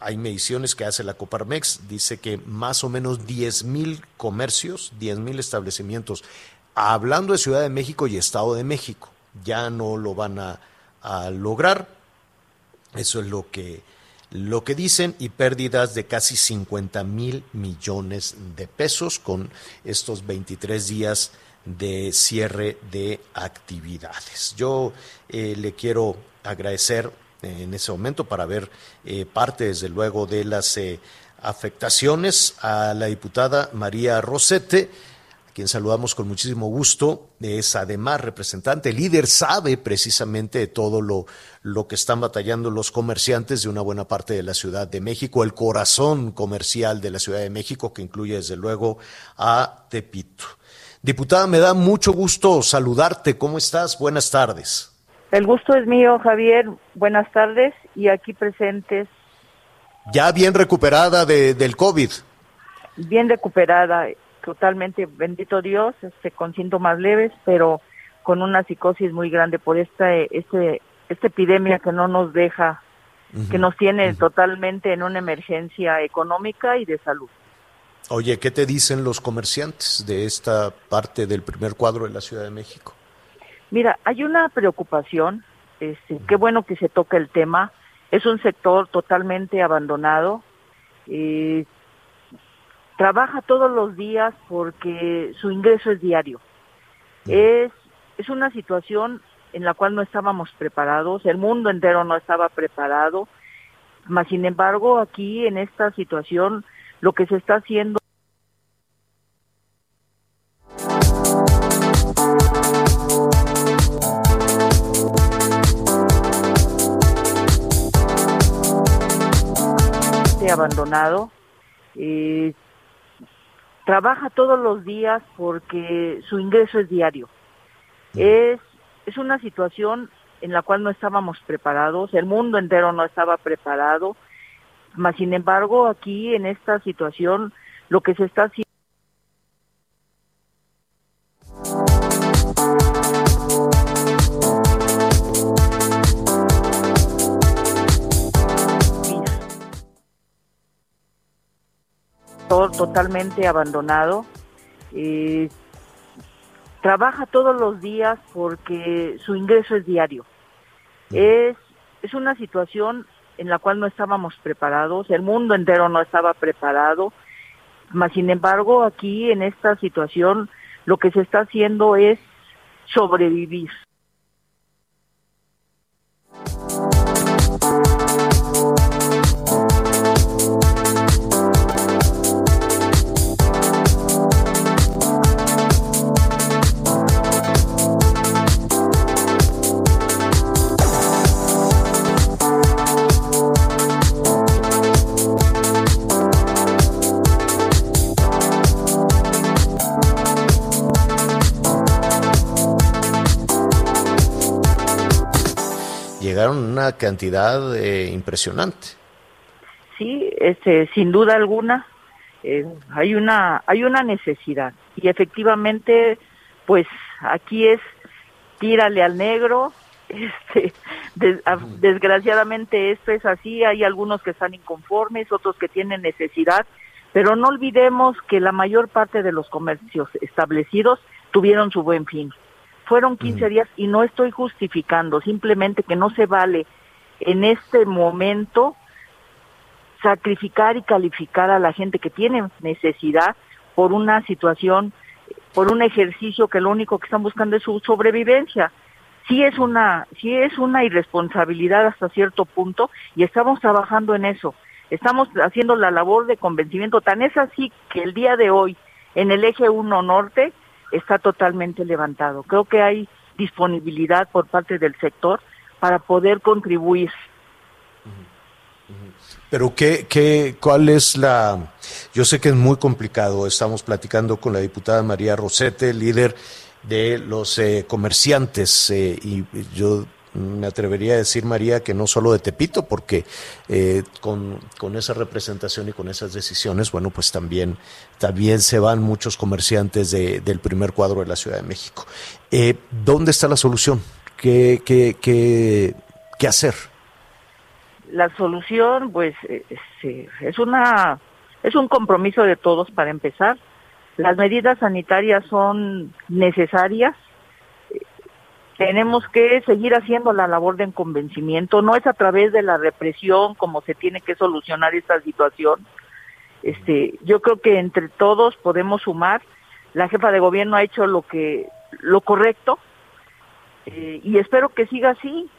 Hay mediciones que hace la Coparmex, dice que más o menos 10 mil comercios, 10 mil establecimientos, hablando de Ciudad de México y Estado de México, ya no lo van a, lograr. Eso es lo que, lo que dicen y pérdidas de casi 50 mil millones de pesos con estos 23 días de cierre de actividades. Yo eh, le quiero agradecer en ese momento para ver eh, parte, desde luego, de las eh, afectaciones a la diputada María Rosete, a quien saludamos con muchísimo gusto. Es además representante, líder, sabe precisamente de todo lo, lo que están batallando los comerciantes de una buena parte de la Ciudad de México, el corazón comercial de la Ciudad de México, que incluye desde luego a Tepito. Diputada, me da mucho gusto saludarte. ¿Cómo estás? Buenas tardes. El gusto es mío, Javier. Buenas tardes y aquí presentes. Ya bien recuperada de, del COVID. Bien recuperada, totalmente, bendito Dios, este, con síntomas leves, pero con una psicosis muy grande por esta, este, esta epidemia que no nos deja, que nos tiene totalmente en una emergencia económica y de salud. Oye, ¿qué te dicen los comerciantes de esta parte del primer cuadro de la Ciudad de México? Mira, hay una preocupación, este, qué bueno que se toca el tema, es un sector totalmente abandonado, eh, trabaja todos los días porque su ingreso es diario. Es, es una situación en la cual no estábamos preparados, el mundo entero no estaba preparado, mas sin embargo aquí en esta situación lo que se está haciendo abandonado. Eh, trabaja todos los días porque su ingreso es diario. Es, es una situación en la cual no estábamos preparados, el mundo entero no estaba preparado, mas sin embargo aquí en esta situación lo que se está haciendo totalmente abandonado. Eh, trabaja todos los días porque su ingreso es diario. Es, es una situación en la cual no estábamos preparados, el mundo entero no estaba preparado, mas sin embargo aquí en esta situación lo que se está haciendo es sobrevivir. Una cantidad eh, impresionante. Sí, este, sin duda alguna eh, hay una hay una necesidad y efectivamente, pues aquí es tírale al negro. Este, des- a- desgraciadamente esto es así. Hay algunos que están inconformes, otros que tienen necesidad, pero no olvidemos que la mayor parte de los comercios establecidos tuvieron su buen fin fueron 15 días y no estoy justificando, simplemente que no se vale en este momento sacrificar y calificar a la gente que tiene necesidad por una situación, por un ejercicio que lo único que están buscando es su sobrevivencia. Sí es una, sí es una irresponsabilidad hasta cierto punto y estamos trabajando en eso. Estamos haciendo la labor de convencimiento. Tan es así que el día de hoy en el eje 1 norte está totalmente levantado. Creo que hay disponibilidad por parte del sector para poder contribuir. Pero qué, qué, ¿cuál es la...? Yo sé que es muy complicado. Estamos platicando con la diputada María Rosete, líder de los eh, comerciantes, eh, y yo me atrevería a decir, María, que no solo de Tepito, porque eh, con, con esa representación y con esas decisiones, bueno, pues también, también se van muchos comerciantes de- del primer cuadro de la Ciudad de México. Eh, ¿Dónde está la solución? ¿Qué, qué, qué, qué hacer? La solución, pues, eh, es una, es un compromiso de todos para empezar. Las medidas sanitarias son necesarias. Tenemos que seguir haciendo la labor de convencimiento. No es a través de la represión como se tiene que solucionar esta situación. Este, yo creo que entre todos podemos sumar. la jefa de gobierno ha hecho lo que lo correcto eh, y espero que siga así.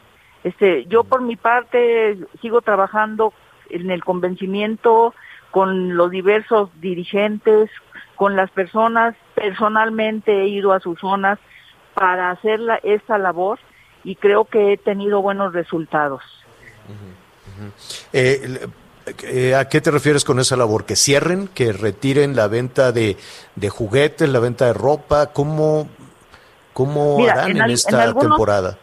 Este, yo por mi parte sigo trabajando en el convencimiento con los diversos dirigentes, con las personas. Personalmente he ido a sus zonas para hacer la- esta labor y creo que he tenido buenos resultados. Eh, eh, ¿A qué te refieres con esa labor? ¿Que cierren? ¿Que retiren la venta de, de juguetes, la venta de ropa? ¿Cómo, cómo Mira, harán en en, al- en esta algunos- temporada?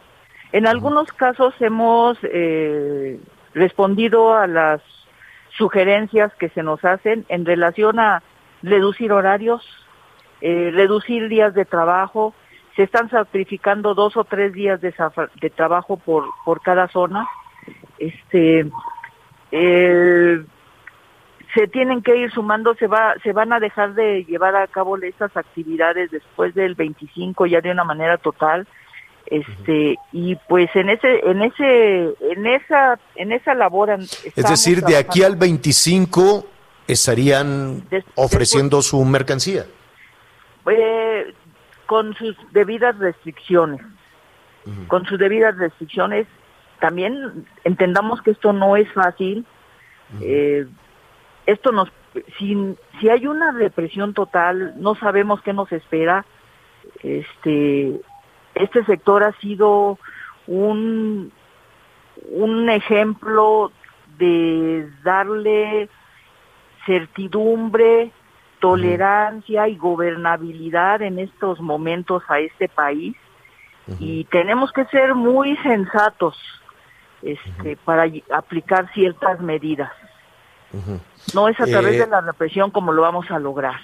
En algunos casos hemos eh, respondido a las sugerencias que se nos hacen en relación a reducir horarios, eh, reducir días de trabajo. Se están sacrificando dos o tres días de, de trabajo por, por cada zona. Este, eh, se tienen que ir sumando, se va, se van a dejar de llevar a cabo estas actividades después del 25 ya de una manera total este y pues en ese en ese en esa en esa labor Es decir, de aquí al trabajando. 25 estarían Des- ofreciendo su mercancía. Eh, con sus debidas restricciones. Con sus debidas restricciones también entendamos que esto no es fácil. Eh, esto nos si, si hay una represión total no sabemos qué nos espera. Este este sector ha sido un un ejemplo de darle certidumbre, tolerancia y gobernabilidad en estos momentos a este país y tenemos que ser muy sensatos este, para aplicar ciertas medidas. No es a través Eh, de la represión como lo vamos a lograr.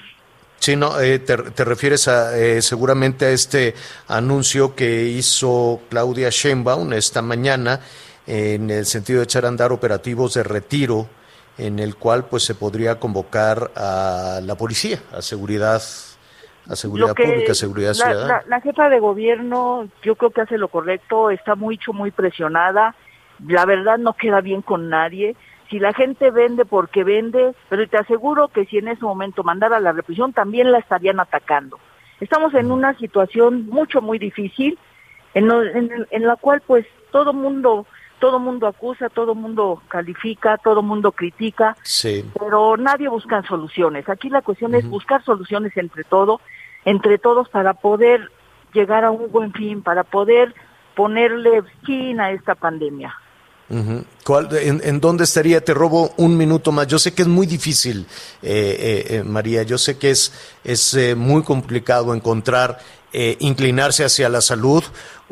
Sí, no, eh, te, te refieres a, eh, seguramente a este anuncio que hizo Claudia Sheinbaum esta mañana en el sentido de echar a andar operativos de retiro en el cual pues se podría convocar a la policía, a seguridad, a seguridad que pública, a seguridad la, ciudadana. la- la jefa de gobierno yo creo que hace lo correcto, está mucho, muy presionada, la verdad no queda bien con nadie. Si la gente vende porque vende, pero te aseguro que si en ese momento mandara la represión también la estarían atacando. Estamos en una situación mucho, muy difícil, en- en la cual pues todo mundo, todo mundo acusa, todo mundo califica, todo mundo critica, Sí. pero nadie busca soluciones. Aquí la cuestión es buscar soluciones entre todo, entre todos para poder llegar a un buen fin, para poder ponerle fin a esta pandemia. Ujú. ¿Cuál- en, en dónde estaría? Te robo un minuto más. Yo sé que es muy difícil, eh, eh, eh, María. Yo sé que es, es eh, muy complicado encontrar, eh, inclinarse hacia la salud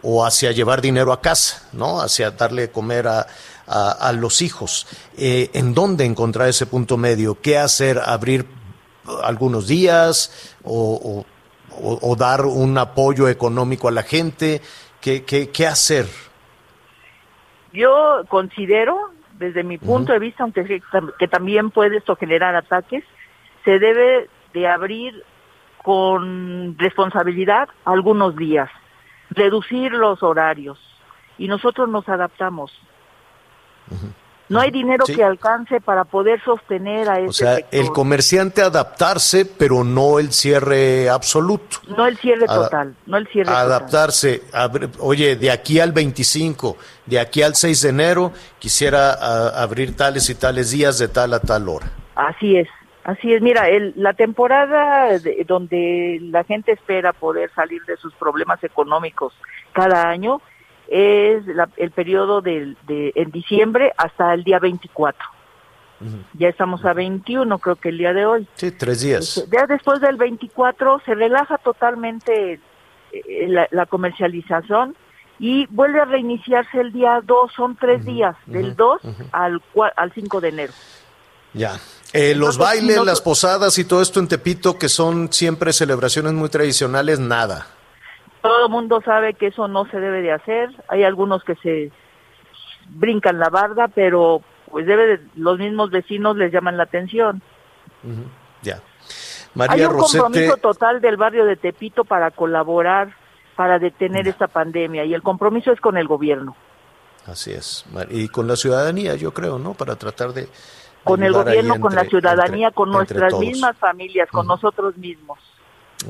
o hacia llevar dinero a casa, ¿no? Hacia darle comer a, a- a los hijos. Eh, ¿En dónde encontrar ese punto medio? ¿Qué hacer? ¿Abrir algunos días o, o- dar un apoyo económico a la gente? ¿Qué, qué, qué hacer? Yo considero, desde mi punto de vista, aunque que también puede esto generar ataques, se debe de abrir con responsabilidad algunos días, reducir los horarios y nosotros nos adaptamos. No hay dinero Sí. que alcance para poder sostener a este O sea, sector. el comerciante adaptarse, pero no el cierre absoluto. No el cierre Ada- total, no el cierre total. Adaptarse. abr- Oye, de aquí al 25, de aquí al 6 de enero, quisiera a- abrir tales y tales días de tal a tal hora. Así es, así es. Mira, el- la temporada de- donde la gente espera poder salir de sus problemas económicos cada año es la- el periodo del- de, en diciembre hasta el día 24. Ya estamos a 21, creo que el día de hoy. Sí, tres días. Ya después del 24 se relaja totalmente eh, la, la comercialización y vuelve a reiniciarse el día 2, son tres días, del 2 al, al 5 de enero. Ya. Eh, los Entonces, bailes, no- las posadas y todo esto en Tepito, que son siempre celebraciones muy tradicionales, nada. Todo el mundo sabe que eso no se debe de hacer. Hay algunos que se brincan la barda, pero pues debe de- los mismos vecinos les llaman la atención. Ya. Hay María un Rosete. compromiso total del barrio de Tepito para colaborar para detener esta pandemia y el compromiso es con el gobierno. Así es. Y con la ciudadanía, yo creo, ¿no? Para tratar de. Con el gobierno, con la ciudadanía, entre- con nuestras todos. mismas familias, con nosotros mismos.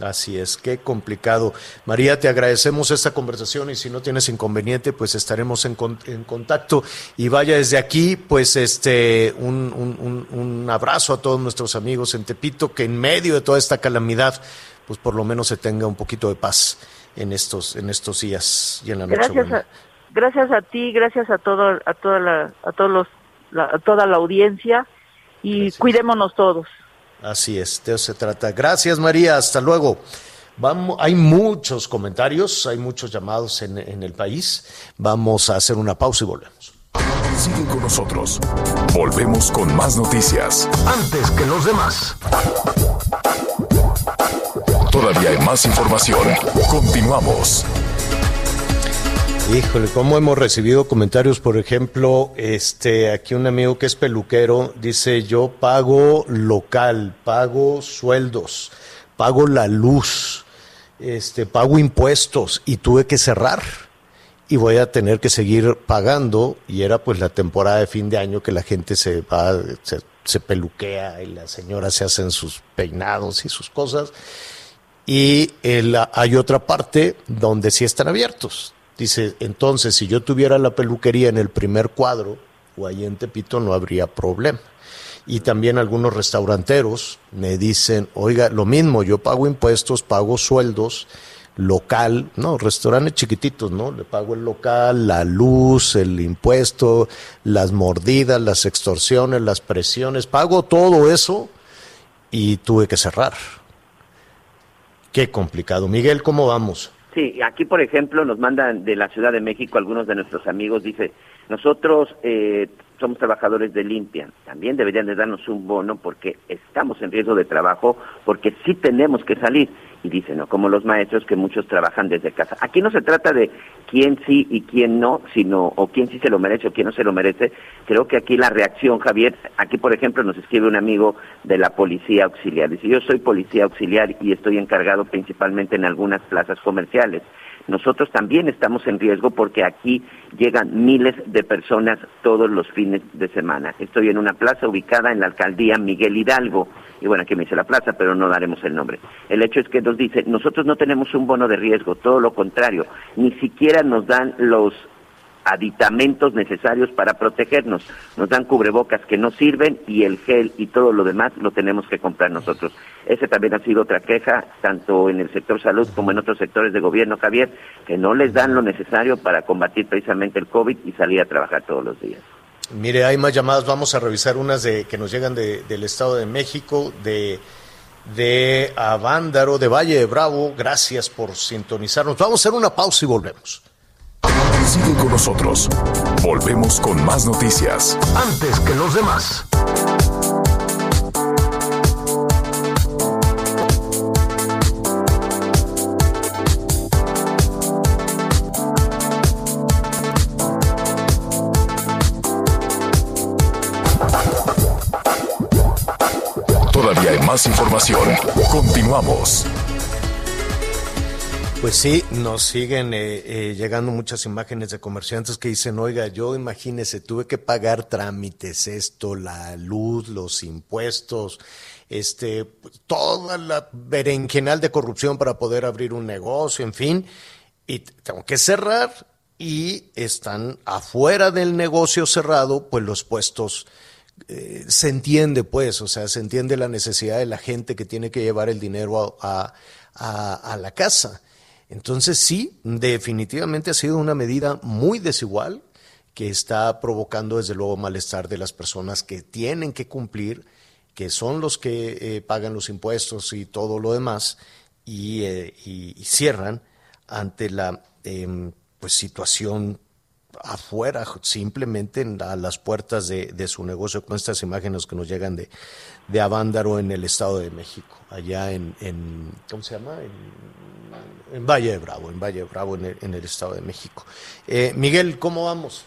Así es, qué complicado. María, te agradecemos esta conversación y si no tienes inconveniente, pues estaremos en, con- en contacto. Y vaya desde aquí, pues este, un, un- un- un abrazo a todos nuestros amigos en Tepito, que en medio de toda esta calamidad, pues por lo menos se tenga un poquito de paz en estos, en estos días y en la noche. Gracias a, gracias a ti, gracias a todo, a toda la, a todos los, la- toda la audiencia y cuidémonos todos. Así es, de eso se trata. Gracias, María. Hasta luego. Vamos, hay muchos comentarios, hay muchos llamados en, en el país. Vamos a hacer una pausa y volvemos. Sigue con nosotros. Volvemos con más noticias. Antes que los demás. Todavía hay más información. Continuamos. Híjole, cómo hemos recibido comentarios, por ejemplo, este, aquí un amigo que es peluquero dice, yo pago local, pago sueldos, pago la luz, este, pago impuestos y tuve que cerrar y voy a tener que seguir pagando y era pues la temporada de fin de año que la gente se va, se, peluquea y las señoras se hacen sus peinados y sus cosas. Y el- hay otra parte donde sí están abiertos. Dice, entonces, si yo tuviera la peluquería en el primer cuadro o ahí en Tepito, no habría problema. Y también algunos restauranteros me dicen, oiga, lo mismo, yo pago impuestos, pago sueldos, local, no, restaurantes chiquititos, ¿no? Le pago el local, la luz, el impuesto, las mordidas, las extorsiones, las presiones, pago todo eso y tuve que cerrar. Qué complicado. Miguel, ¿cómo vamos? Sí, aquí por ejemplo nos mandan de la Ciudad de México algunos de nuestros amigos, dice, nosotros eh, somos trabajadores de limpia, también deberían de darnos un bono porque estamos en riesgo de trabajo, porque sí tenemos que salir. Y dice, no, como los maestros que muchos trabajan desde casa. Aquí no se trata de quién sí y quién no, sino o quién sí se lo merece o quién no se lo merece. Creo que aquí la reacción, Javier, aquí por ejemplo nos escribe un amigo de la policía auxiliar. Dice, yo soy policía auxiliar y estoy encargado principalmente en algunas plazas comerciales. Nosotros también estamos en riesgo porque aquí llegan miles de personas todos los fines de semana. Estoy en una plaza ubicada en la alcaldía Miguel Hidalgo. Y bueno, aquí me dice la plaza, pero no daremos el nombre. El hecho es que nos dice, nosotros no tenemos un bono de riesgo, todo lo contrario. Ni siquiera nos dan los aditamentos necesarios para protegernos. Nos dan cubrebocas que no sirven y el gel y todo lo demás lo tenemos que comprar nosotros. Ese también ha sido otra queja, tanto en el sector salud como en otros sectores de gobierno, Javier, que no les dan lo necesario para combatir precisamente el COVID y salir a trabajar todos los días. Mire, hay más llamadas. Vamos a revisar unas de, que nos llegan de- del Estado de México, de, de Avándaro, de Valle de Bravo. Gracias por sintonizarnos. Vamos a hacer una pausa y volvemos. Sigue con nosotros. Volvemos con más noticias. Antes que los demás. Más información. Continuamos. Pues sí, nos siguen eh, eh, llegando muchas imágenes de comerciantes que dicen, oiga, yo imagínese, tuve que pagar trámites, esto, la luz, los impuestos, este, toda la berenjenal de corrupción para poder abrir un negocio, en fin, y tengo que cerrar y están afuera del negocio cerrado, pues los puestos eh, se entiende, pues, o sea, se entiende la necesidad de la gente que tiene que llevar el dinero a, a- la casa. Entonces, sí, definitivamente ha sido una medida muy desigual que está provocando, desde luego, malestar de las personas que tienen que cumplir, que son los que eh, pagan los impuestos y todo lo demás, y, eh, y cierran ante la em, pues, situación afuera, simplemente en- a las puertas de, de su negocio, con estas imágenes que nos llegan de, de Avándaro en el Estado de México, allá en, en ¿cómo se llama? En, Valle de Bravo, en Valle de Bravo, en el, en el Estado de México. Eh, Miguel, ¿cómo vamos?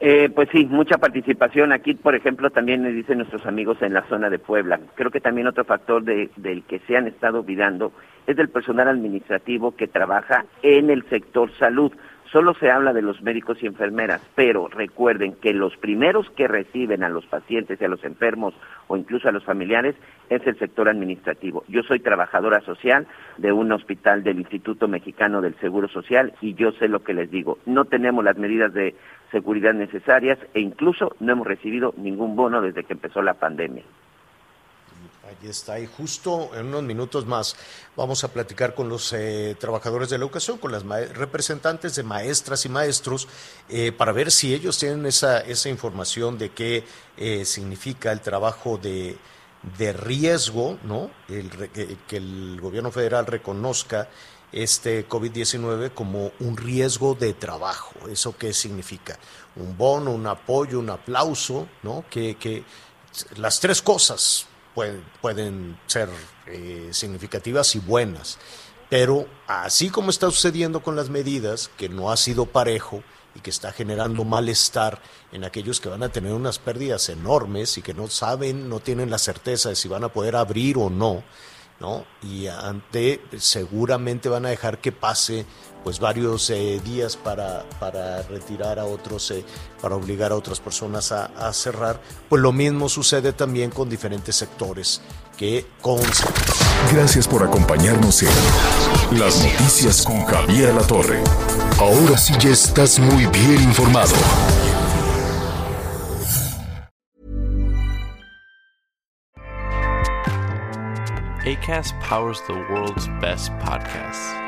Eh, pues sí, mucha participación. Aquí, por ejemplo, también me dicen nuestros amigos en la zona de Puebla. Creo que también otro factor de- del que se han estado olvidando es del personal administrativo que trabaja en el sector salud. Solo se habla de los médicos y enfermeras, pero recuerden que los primeros que reciben a los pacientes y a los enfermos o incluso a los familiares es el sector administrativo. Yo soy trabajadora social de un hospital del Instituto Mexicano del Seguro Social y yo sé lo que les digo. No tenemos las medidas de seguridad necesarias e incluso no hemos recibido ningún bono desde que empezó la pandemia. Ahí está, y justo en unos minutos más vamos a platicar con los eh, trabajadores de la educación, con las representantes de maestras y maestros, eh, para ver si ellos tienen esa, esa información de qué eh, significa el trabajo de, de riesgo, ¿no? El, que, que el gobierno federal reconozca este COVID-19 como un riesgo de trabajo. ¿Eso qué significa? Un bono, un apoyo, un aplauso, ¿no? Que, que las tres cosas pueden, pueden ser eh, significativas y buenas. Pero así como está sucediendo con las medidas, que no ha sido parejo y que está generando malestar en aquellos que van a tener unas pérdidas enormes y que no saben, no tienen la certeza de si van a poder abrir o no, ¿no? Y ante seguramente van a dejar que pase pues varios eh, días para, para, retirar a otros, eh, para obligar a otras personas a, a, cerrar, pues lo mismo sucede también con diferentes sectores que con... Gracias por acompañarnos en Las Noticias con Javier La Torre. Ahora sí ya estás muy bien informado. ACAST powers the world's best podcasts.